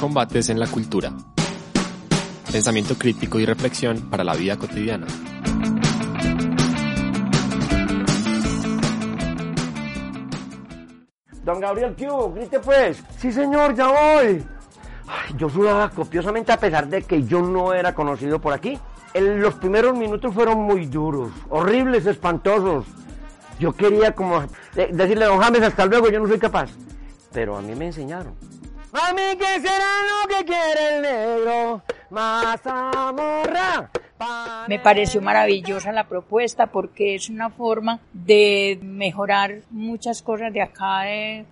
Combates en la cultura. Pensamiento crítico y reflexión para la vida cotidiana. Don Gabriel, ¿qué hubo? Grite pues. Sí, señor, ya voy. Yo sudaba copiosamente a pesar de que yo no era conocido por aquí. En los primeros minutos fueron muy duros, horribles, espantosos. Yo quería como decirle, don James, hasta luego, yo no soy capaz. Pero a mí me enseñaron. Me pareció maravillosa la propuesta porque es una forma de mejorar muchas cosas de acá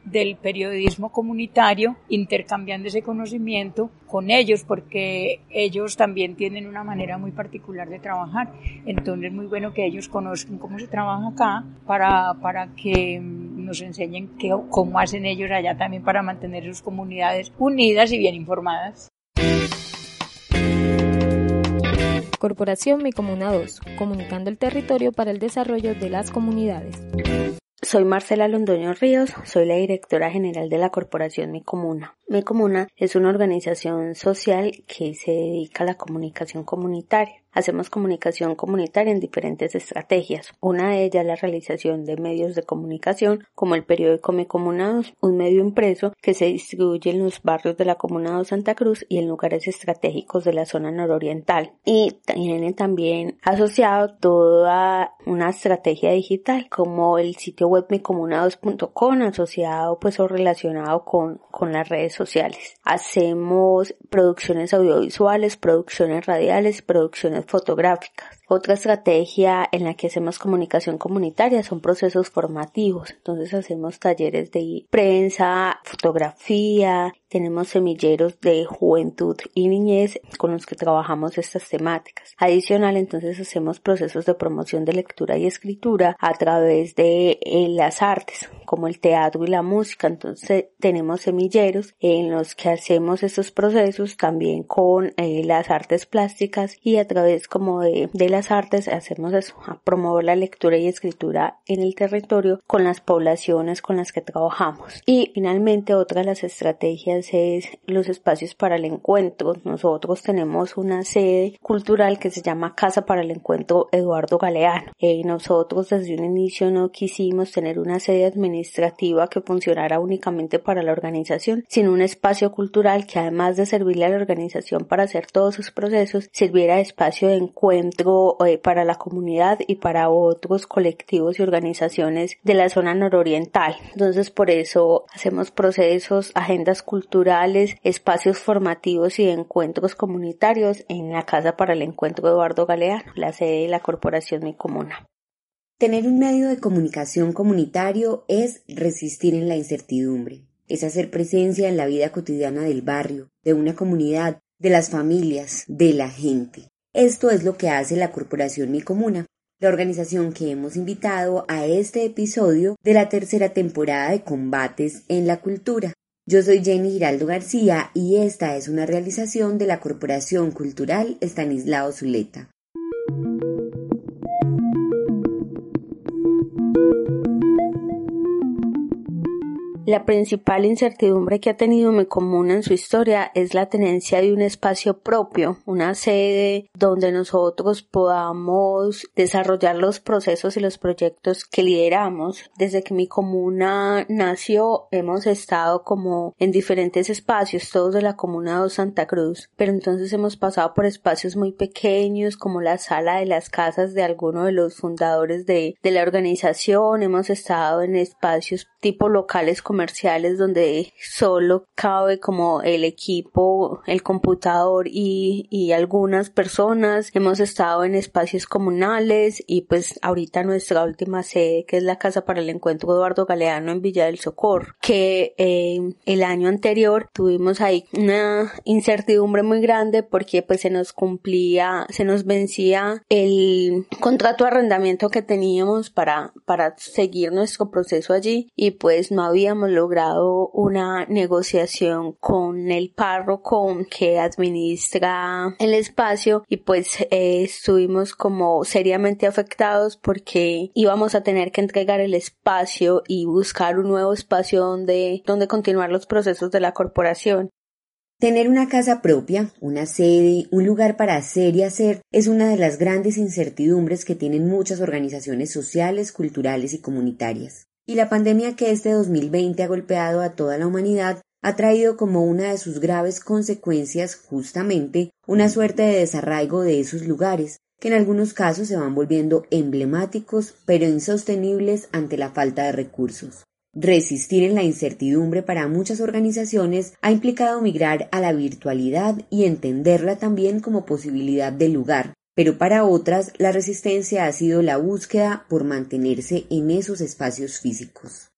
del periodismo comunitario, intercambiando ese conocimiento con ellos porque ellos también tienen una manera muy particular de trabajar. Entonces es muy bueno que ellos conozcan cómo se trabaja acá para, para que nos enseñen qué, cómo hacen ellos allá también para mantener sus comunidades unidas y bien informadas. Corporación Mi Comuna 2, comunicando el territorio para el desarrollo de las comunidades. Soy Marcela Londoño Ríos, soy la directora general de la Corporación Mi Comuna. Mi Comuna es una organización social que se dedica a la comunicación comunitaria. Hacemos comunicación comunitaria en diferentes estrategias. Una de ellas la realización de medios de comunicación como el periódico Mi Comuna un medio impreso que se distribuye en los barrios de la Comuna de Santa Cruz y en lugares estratégicos de la zona nororiental. Y tiene también asociado toda una estrategia digital como el sitio web micomunados.com asociado pues o relacionado con, con las redes sociales. Hacemos producciones audiovisuales, producciones radiales, producciones fotográficas. Otra estrategia en la que hacemos comunicación comunitaria son procesos formativos. Entonces hacemos talleres de prensa, fotografía, tenemos semilleros de juventud y niñez con los que trabajamos estas temáticas. Adicional, entonces hacemos procesos de promoción de lectura y escritura a través de eh, las artes, como el teatro y la música. Entonces tenemos semilleros en los que hacemos estos procesos también con eh, las artes plásticas y a través como de, de las artes hacemos eso, a promover la lectura y escritura en el territorio con las poblaciones con las que trabajamos. Y finalmente otra de las estrategias es los espacios para el encuentro. Nosotros tenemos una sede cultural que se llama Casa para el Encuentro Eduardo Galeano. Eh, nosotros desde un inicio no quisimos tener una sede administrativa que funcionara únicamente para la organización, sino un espacio cultural que además de servirle a la organización para hacer todos sus procesos, sirviera de espacio de encuentro eh, para la comunidad y para otros colectivos y organizaciones de la zona nororiental. Entonces por eso hacemos procesos, agendas culturales, espacios formativos y encuentros comunitarios en la Casa para el Encuentro Eduardo Galeano, la sede de la Corporación Mi Comuna. Tener un medio de comunicación comunitario es resistir en la incertidumbre, es hacer presencia en la vida cotidiana del barrio, de una comunidad, de las familias, de la gente. Esto es lo que hace la Corporación Mi Comuna, la organización que hemos invitado a este episodio de la tercera temporada de Combates en la Cultura. Yo soy Jenny Giraldo García y esta es una realización de la Corporación Cultural Estanislao Zuleta. La principal incertidumbre que ha tenido mi comuna en su historia es la tenencia de un espacio propio, una sede donde nosotros podamos desarrollar los procesos y los proyectos que lideramos. Desde que mi comuna nació hemos estado como en diferentes espacios, todos de la comuna de Santa Cruz, pero entonces hemos pasado por espacios muy pequeños como la sala de las casas de alguno de los fundadores de, de la organización, hemos estado en espacios tipo locales comerciales donde solo cabe como el equipo, el computador y, y algunas personas. Hemos estado en espacios comunales y pues ahorita nuestra última sede que es la Casa para el Encuentro Eduardo Galeano en Villa del Socorro, que eh, el año anterior tuvimos ahí una incertidumbre muy grande porque pues se nos cumplía, se nos vencía el contrato de arrendamiento que teníamos para, para seguir nuestro proceso allí y pues no habíamos logrado una negociación con el párroco que administra el espacio y pues eh, estuvimos como seriamente afectados porque íbamos a tener que entregar el espacio y buscar un nuevo espacio donde, donde continuar los procesos de la corporación. Tener una casa propia, una sede, un lugar para hacer y hacer es una de las grandes incertidumbres que tienen muchas organizaciones sociales, culturales y comunitarias. Y la pandemia que este 2020 ha golpeado a toda la humanidad ha traído como una de sus graves consecuencias justamente una suerte de desarraigo de esos lugares, que en algunos casos se van volviendo emblemáticos pero insostenibles ante la falta de recursos. Resistir en la incertidumbre para muchas organizaciones ha implicado migrar a la virtualidad y entenderla también como posibilidad de lugar, pero para otras la resistencia ha sido la búsqueda por mantenerse en esos espacios físicos.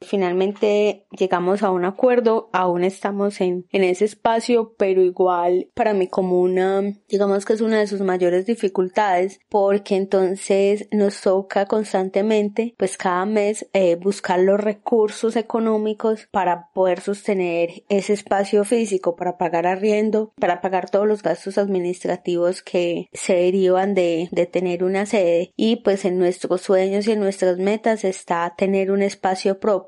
Finalmente llegamos a un acuerdo, aún estamos en, en ese espacio, pero igual para mi comuna, digamos que es una de sus mayores dificultades, porque entonces nos toca constantemente, pues cada mes, eh, buscar los recursos económicos para poder sostener ese espacio físico, para pagar arriendo, para pagar todos los gastos administrativos que se derivan de, de tener una sede. Y pues en nuestros sueños y en nuestras metas está tener un espacio propio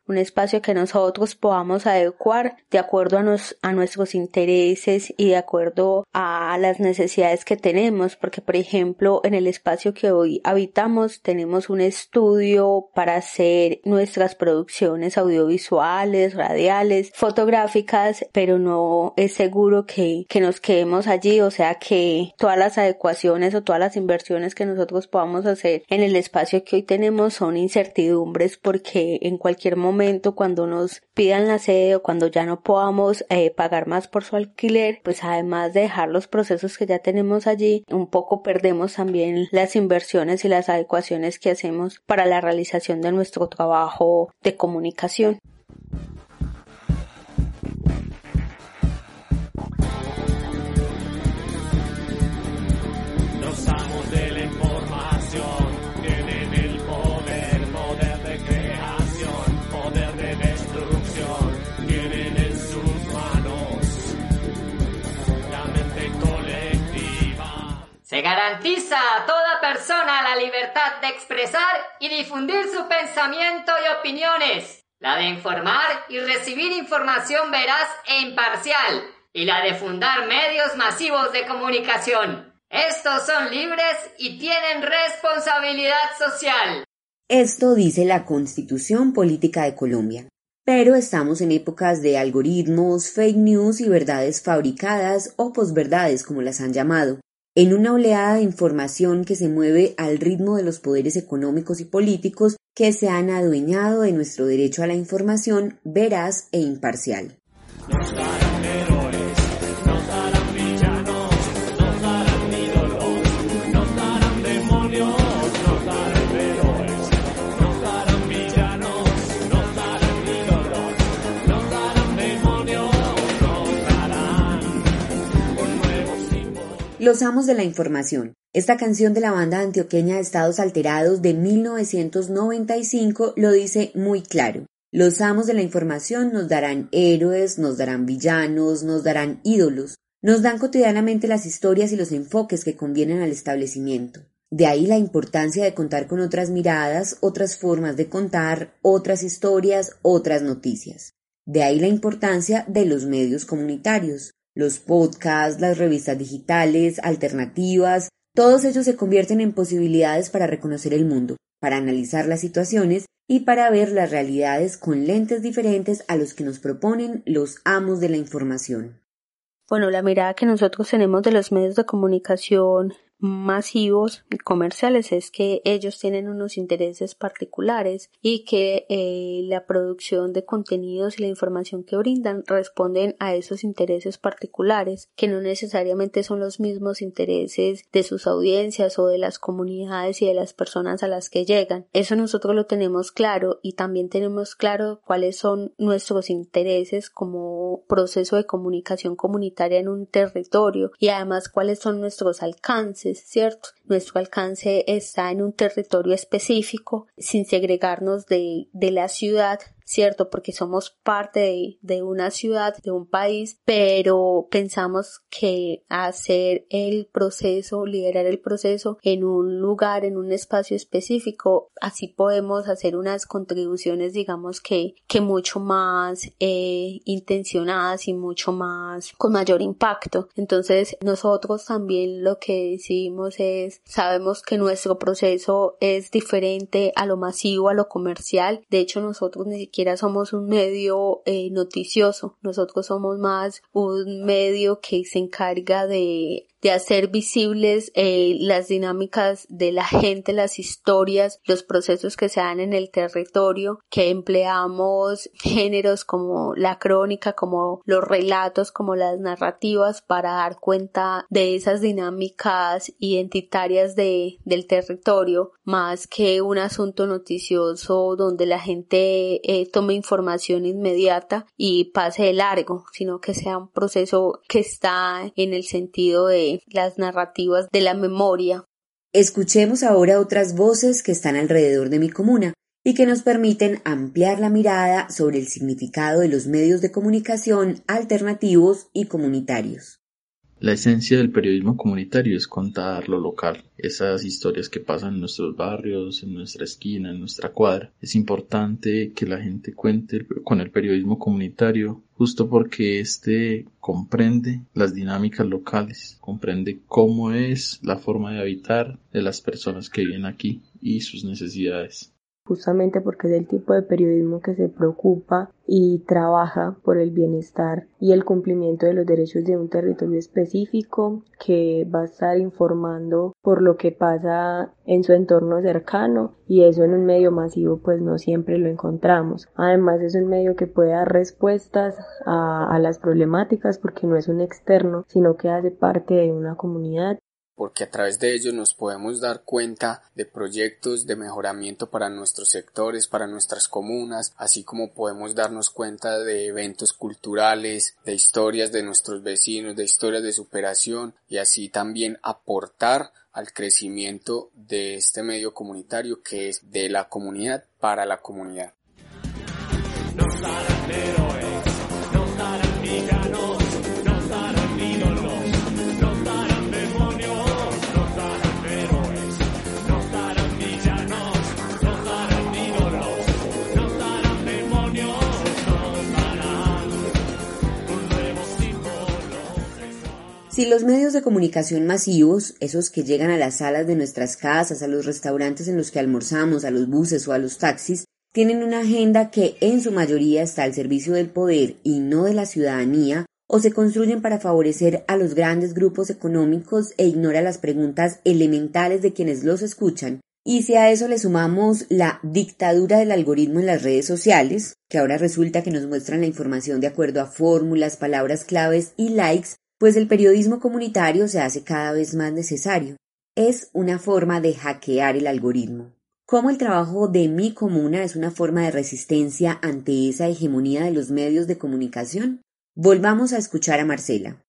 un espacio que nosotros podamos adecuar de acuerdo a, a nuestros intereses y de acuerdo a las necesidades que tenemos, porque por ejemplo en el espacio que hoy habitamos tenemos un estudio para hacer nuestras producciones audiovisuales, radiales, fotográficas, pero no es seguro que, que nos quedemos allí, o sea que todas las adecuaciones o todas las inversiones que nosotros podamos hacer en el espacio que hoy tenemos son incertidumbres porque en cualquier momento cuando nos pidan la sede o cuando ya no podamos eh, pagar más por su alquiler, pues además de dejar los procesos que ya tenemos allí, un poco perdemos también las inversiones y las adecuaciones que hacemos para la realización de nuestro trabajo de comunicación. Garantiza a toda persona la libertad de expresar y difundir su pensamiento y opiniones, la de informar y recibir información veraz e imparcial, y la de fundar medios masivos de comunicación. Estos son libres y tienen responsabilidad social. Esto dice la Constitución Política de Colombia. Pero estamos en épocas de algoritmos, fake news y verdades fabricadas o posverdades como las han llamado, en una oleada de información que se mueve al ritmo de los poderes económicos y políticos que se han adueñado de nuestro derecho a la información veraz e imparcial. Los Amos de la Información. Esta canción de la banda antioqueña de Estados Alterados de 1995 lo dice muy claro. Los amos de la información nos darán héroes, nos darán villanos, nos darán ídolos, nos dan cotidianamente las historias y los enfoques que convienen al establecimiento. De ahí la importancia de contar con otras miradas, otras formas de contar, otras historias, otras noticias. De ahí la importancia de los medios comunitarios. Los podcasts, las revistas digitales, alternativas, todos ellos se convierten en posibilidades para reconocer el mundo, para analizar las situaciones y para ver las realidades con lentes diferentes a los que nos proponen los amos de la información. Bueno, la mirada que nosotros tenemos de los medios de comunicación masivos y comerciales es que ellos tienen unos intereses particulares y que eh, la producción de contenidos y la información que brindan responden a esos intereses particulares que no necesariamente son los mismos intereses de sus audiencias o de las comunidades y de las personas a las que llegan. Eso nosotros lo tenemos claro y también tenemos claro cuáles son nuestros intereses como proceso de comunicación comunitaria en un territorio y además cuáles son nuestros alcances ¿cierto? Nuestro alcance está en un territorio específico, sin segregarnos de, de la ciudad, ¿cierto? Porque somos parte de, una ciudad, de un país, pero pensamos que hacer el proceso, liderar el proceso en un lugar, en un espacio específico, así podemos hacer unas contribuciones, digamos que, que mucho más eh, intencionadas y mucho más con mayor impacto. Entonces, nosotros también lo que decidimos es, sabemos que nuestro proceso es diferente a lo masivo, a lo comercial. De hecho, nosotros ni siquiera somos un medio eh, noticioso. Nosotros somos más un medio que se encarga de de hacer visibles eh, las dinámicas de la gente, las historias, los procesos que se dan en el territorio, que empleamos géneros como la crónica, como los relatos, como las narrativas para dar cuenta de esas dinámicas identitarias de, del territorio, más que un asunto noticioso donde la gente eh, tome información inmediata y pase de largo, sino que sea un proceso que está en el sentido las narrativas de la memoria. Escuchemos ahora otras voces que están alrededor de mi comuna y que nos permiten ampliar la mirada sobre el significado de los medios de comunicación alternativos y comunitarios. La esencia del periodismo comunitario es contar lo local, esas historias que pasan en nuestros barrios, en nuestra esquina, en nuestra cuadra. Es importante que la gente cuente con el periodismo comunitario justo porque éste comprende las dinámicas locales, comprende cómo es la forma de habitar de las personas que viven aquí y sus necesidades justamente porque es el tipo de periodismo que se preocupa y trabaja por el bienestar y el cumplimiento de los derechos de un territorio específico que va a estar informando por lo que pasa en su entorno cercano y eso en un medio masivo pues no siempre lo encontramos. Además es un medio que puede dar respuestas a, a las problemáticas porque no es un externo sino que hace parte de una comunidad porque a través de ellos nos podemos dar cuenta de proyectos de mejoramiento para nuestros sectores, para nuestras comunas, así como podemos darnos cuenta de eventos culturales, de historias de nuestros vecinos, de historias de superación y así también aportar al crecimiento de este medio comunitario que es de la comunidad para la comunidad. Si los medios de comunicación masivos, esos que llegan a las salas de nuestras casas, a los restaurantes en los que almorzamos, a los buses o a los taxis, tienen una agenda que en su mayoría está al servicio del poder y no de la ciudadanía, o se construyen para favorecer a los grandes grupos económicos e ignora las preguntas elementales de quienes los escuchan, y si a eso le sumamos la dictadura del algoritmo en las redes sociales, que ahora resulta que nos muestran la información de acuerdo a fórmulas, palabras claves y likes, pues el periodismo comunitario se hace cada vez más necesario. Es una forma de hackear el algoritmo. ¿Cómo el trabajo de mi comuna es una forma de resistencia ante esa hegemonía de los medios de comunicación? Volvamos a escuchar a Marcela.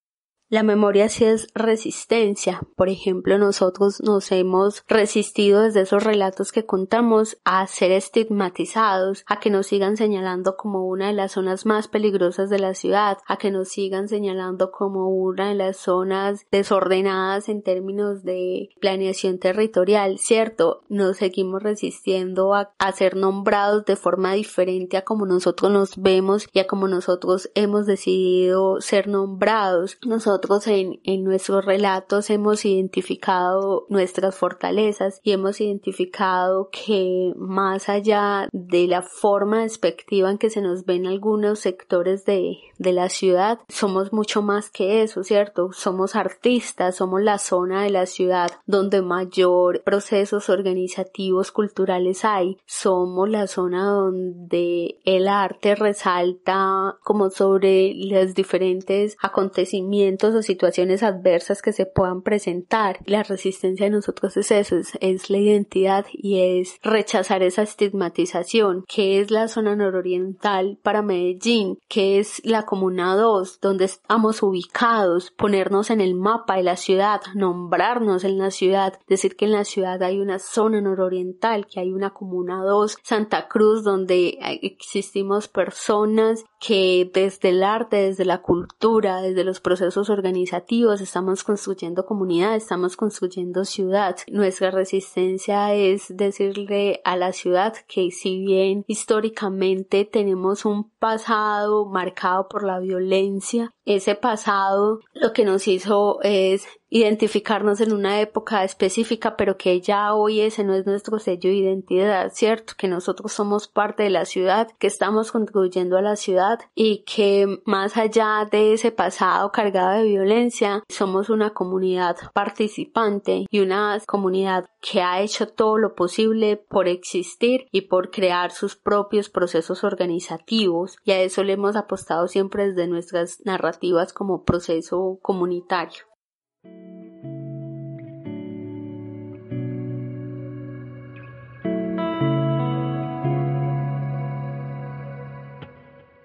La memoria sí es resistencia. Por ejemplo, nosotros nos hemos resistido desde esos relatos que contamos a ser estigmatizados, a que nos sigan señalando como una de las zonas más peligrosas de la ciudad, a que nos sigan señalando como una de las zonas desordenadas en términos de planeación territorial, ¿cierto? Nos seguimos resistiendo a, ser nombrados de forma diferente a como nosotros nos vemos y a como nosotros hemos decidido ser nombrados. Nosotros en, en nuestros relatos hemos identificado nuestras fortalezas y hemos identificado que más allá de la forma despectiva en que se nos ven algunos sectores de, de la ciudad, somos mucho más que eso, ¿cierto? Somos artistas, somos la zona de la ciudad donde mayor procesos organizativos culturales hay, somos la zona donde el arte resalta como sobre los diferentes acontecimientos eventos o situaciones adversas que se puedan presentar. La resistencia de nosotros es eso, es, la identidad y es rechazar esa estigmatización, que es la zona nororiental para Medellín, que es la Comuna 2, donde estamos ubicados, ponernos en el mapa de la ciudad, nombrarnos en la ciudad, decir que en la ciudad hay una zona nororiental, que hay una Comuna 2, Santa Cruz, donde existimos personas que desde el arte, desde la cultura, desde los procesos organizativos, estamos construyendo comunidad, estamos construyendo ciudad. Nuestra resistencia es decirle a la ciudad que si bien históricamente tenemos un pasado marcado por la violencia, ese pasado lo que nos hizo es identificarnos en una época específica, pero que ya hoy ese no es nuestro sello de identidad, ¿cierto? Que nosotros somos parte de la ciudad, que estamos contribuyendo a la ciudad y que más allá de ese pasado cargado de violencia, somos una comunidad participante y una comunidad que ha hecho todo lo posible por existir y por crear sus propios procesos organizativos y a eso le hemos apostado siempre desde nuestras narrativas como proceso comunitario.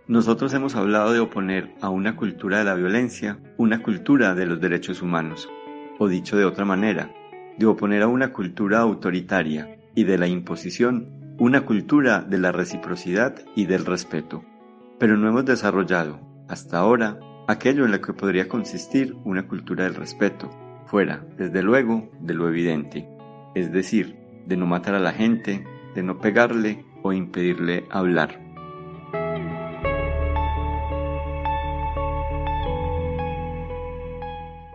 Nosotros hemos hablado de oponer a una cultura de la violencia una cultura de los derechos humanos, o dicho de otra manera, de oponer a una cultura autoritaria y de la imposición una cultura de la reciprocidad y del respeto. Pero no hemos desarrollado, hasta ahora, aquello en lo que podría consistir una cultura del respeto, fuera, desde luego, de lo evidente, es decir, de no matar a la gente, de no pegarle o impedirle hablar.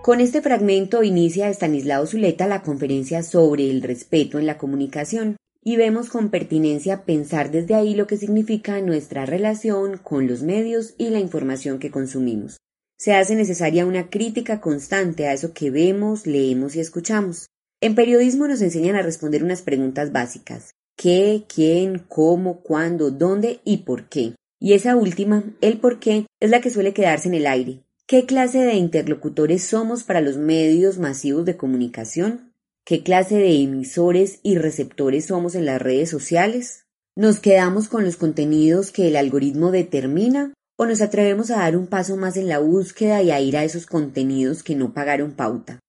Con este fragmento inicia Estanislao Zuleta la conferencia sobre el respeto en la comunicación y vemos con pertinencia pensar desde ahí lo que significa nuestra relación con los medios y la información que consumimos. Se hace necesaria una crítica constante a eso que vemos, leemos y escuchamos. En periodismo nos enseñan a responder unas preguntas básicas. ¿Qué, quién, cómo, cuándo, dónde y por qué? Y esa última, el por qué, es la que suele quedarse en el aire, ¿Qué clase de interlocutores somos para los medios masivos de comunicación? ¿Qué clase de emisores y receptores somos en las redes sociales? ¿Nos quedamos con los contenidos que el algoritmo determina o nos atrevemos a dar un paso más en la búsqueda y a ir a esos contenidos que no pagaron pauta?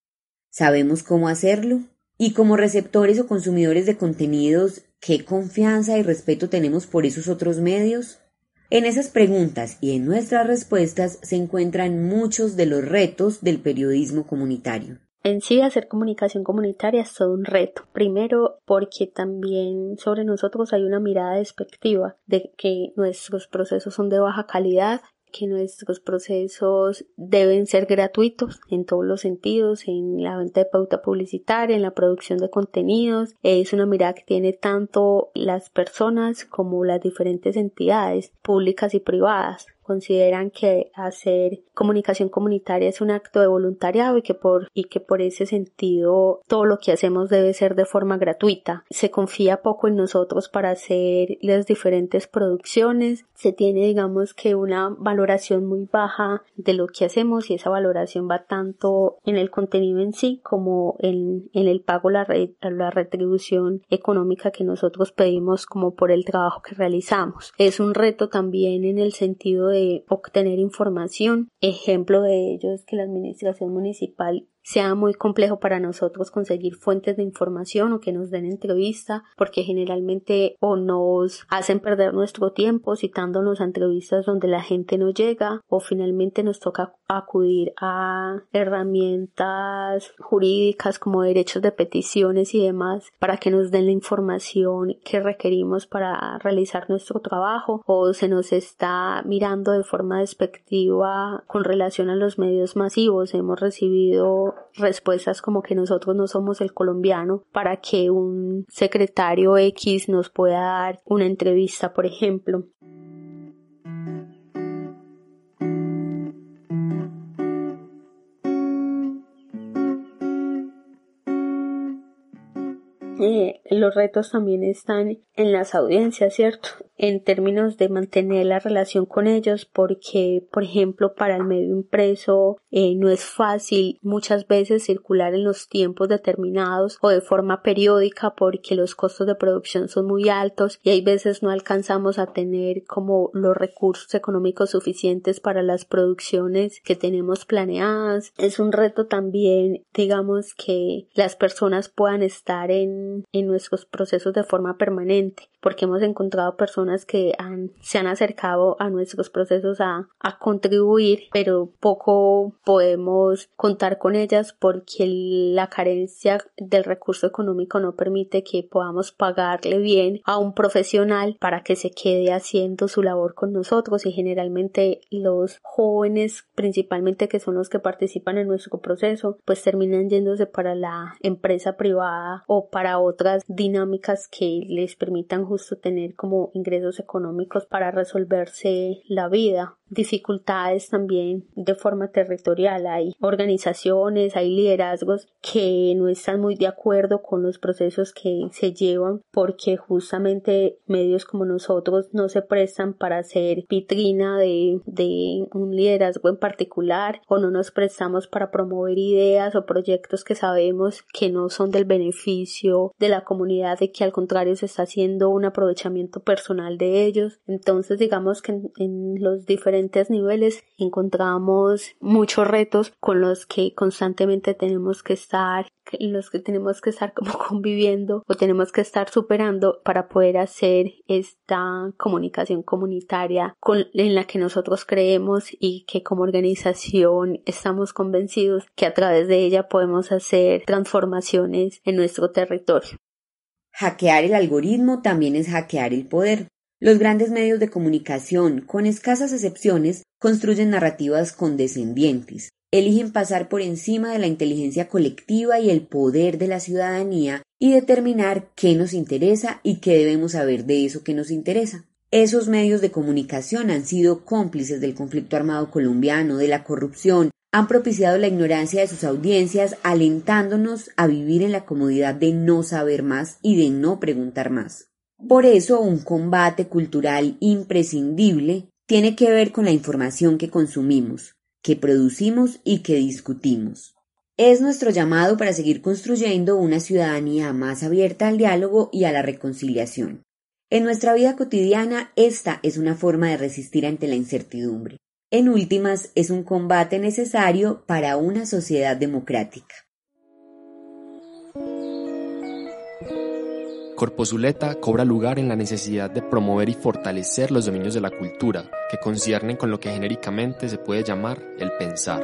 ¿Sabemos cómo hacerlo? Y como receptores o consumidores de contenidos, ¿qué confianza y respeto tenemos por esos otros medios? En esas preguntas y en nuestras respuestas se encuentran muchos de los retos del periodismo comunitario. En sí, hacer comunicación comunitaria es todo un reto. Primero, porque también sobre nosotros hay una mirada despectiva de que nuestros procesos son de baja calidad que nuestros procesos deben ser gratuitos en todos los sentidos, en la venta de pauta publicitaria, en la producción de contenidos. Es una mirada que tiene tanto las personas como las diferentes entidades públicas y privadas consideran que hacer comunicación comunitaria es un acto de voluntariado y que por y que por ese sentido todo lo que hacemos debe ser de forma gratuita. Se confía poco en nosotros para hacer las diferentes producciones. Se tiene digamos que una valoración muy baja de lo que hacemos y esa valoración va tanto en el contenido en sí como en, en el pago la, la retribución económica que nosotros pedimos como por el trabajo que realizamos. Es un reto también en el sentido obtener información. Ejemplo de ello es que la administración municipal sea muy complejo para nosotros conseguir fuentes de información o que nos den entrevista porque generalmente o nos hacen perder nuestro tiempo citándonos entrevistas donde la gente no llega o finalmente nos toca acudir a herramientas jurídicas como derechos de peticiones y demás para que nos den la información que requerimos para realizar nuestro trabajo o se nos está mirando de forma despectiva con relación a los medios masivos hemos recibido respuestas como que nosotros no somos el colombiano para que un secretario X nos pueda dar una entrevista, por ejemplo. Los retos también están en las audiencias, ¿cierto? en términos de mantener la relación con ellos porque, por ejemplo, para el medio impreso eh, no es fácil muchas veces circular en los tiempos determinados o de forma periódica porque los costos de producción son muy altos y hay veces no alcanzamos a tener como los recursos económicos suficientes para las producciones que tenemos planeadas. Es un reto también, digamos, que las personas puedan estar en, en nuestros procesos de forma permanente porque hemos encontrado personas que han, se han acercado a nuestros procesos a, a contribuir, pero poco podemos contar con ellas porque la carencia del recurso económico no permite que podamos pagarle bien a un profesional para que se quede haciendo su labor con nosotros. Y generalmente los jóvenes principalmente que son los que participan en nuestro proceso pues terminan yéndose para la empresa privada o para otras dinámicas que les permitan justo tener como ingresos económicos para resolverse la vida dificultades también de forma territorial. Hay organizaciones, hay liderazgos que no están muy de acuerdo con los procesos que se llevan porque justamente medios como nosotros no se prestan para hacer vitrina de, de un liderazgo en particular o no nos prestamos para promover ideas o proyectos que sabemos que no son del beneficio de la comunidad y que al contrario se está haciendo un aprovechamiento personal de ellos. Entonces digamos que en los diferentes niveles encontramos muchos retos con los que constantemente tenemos que estar los que tenemos que estar como conviviendo o tenemos que estar superando para poder hacer esta comunicación comunitaria en la que nosotros creemos y que como organización estamos convencidos que a través de ella podemos hacer transformaciones en nuestro territorio. Hackear el algoritmo también es hackear el poder. Los grandes medios de comunicación, con escasas excepciones, construyen narrativas condescendientes, eligen pasar por encima de la inteligencia colectiva y el poder de la ciudadanía y determinar qué nos interesa y qué debemos saber de eso que nos interesa. Esos medios de comunicación han sido cómplices del conflicto armado colombiano, de la corrupción, han propiciado la ignorancia de sus audiencias, alentándonos a vivir en la comodidad de no saber más y de no preguntar más. Por eso un combate cultural imprescindible tiene que ver con la información que consumimos, que producimos y que discutimos. Es nuestro llamado para seguir construyendo una ciudadanía más abierta al diálogo y a la reconciliación. En nuestra vida cotidiana esta es una forma de resistir ante la incertidumbre. En últimas, es un combate necesario para una sociedad democrática. Corpozuleta cobra lugar en la necesidad de promover y fortalecer los dominios de la cultura, que conciernen con lo que genéricamente se puede llamar el pensar.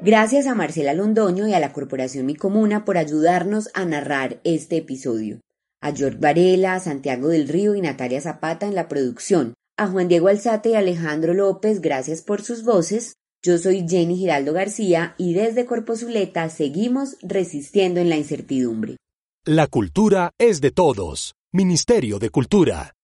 Gracias a Marcela Londoño y a la Corporación Mi Comuna por ayudarnos a narrar este episodio. A George Varela, Santiago del Río y Natalia Zapata en la producción. A Juan Diego Alzate y Alejandro López, gracias por sus voces. Yo soy Jenny Giraldo García y desde Corpozuleta seguimos resistiendo en la incertidumbre. La cultura es de todos. Ministerio de Cultura.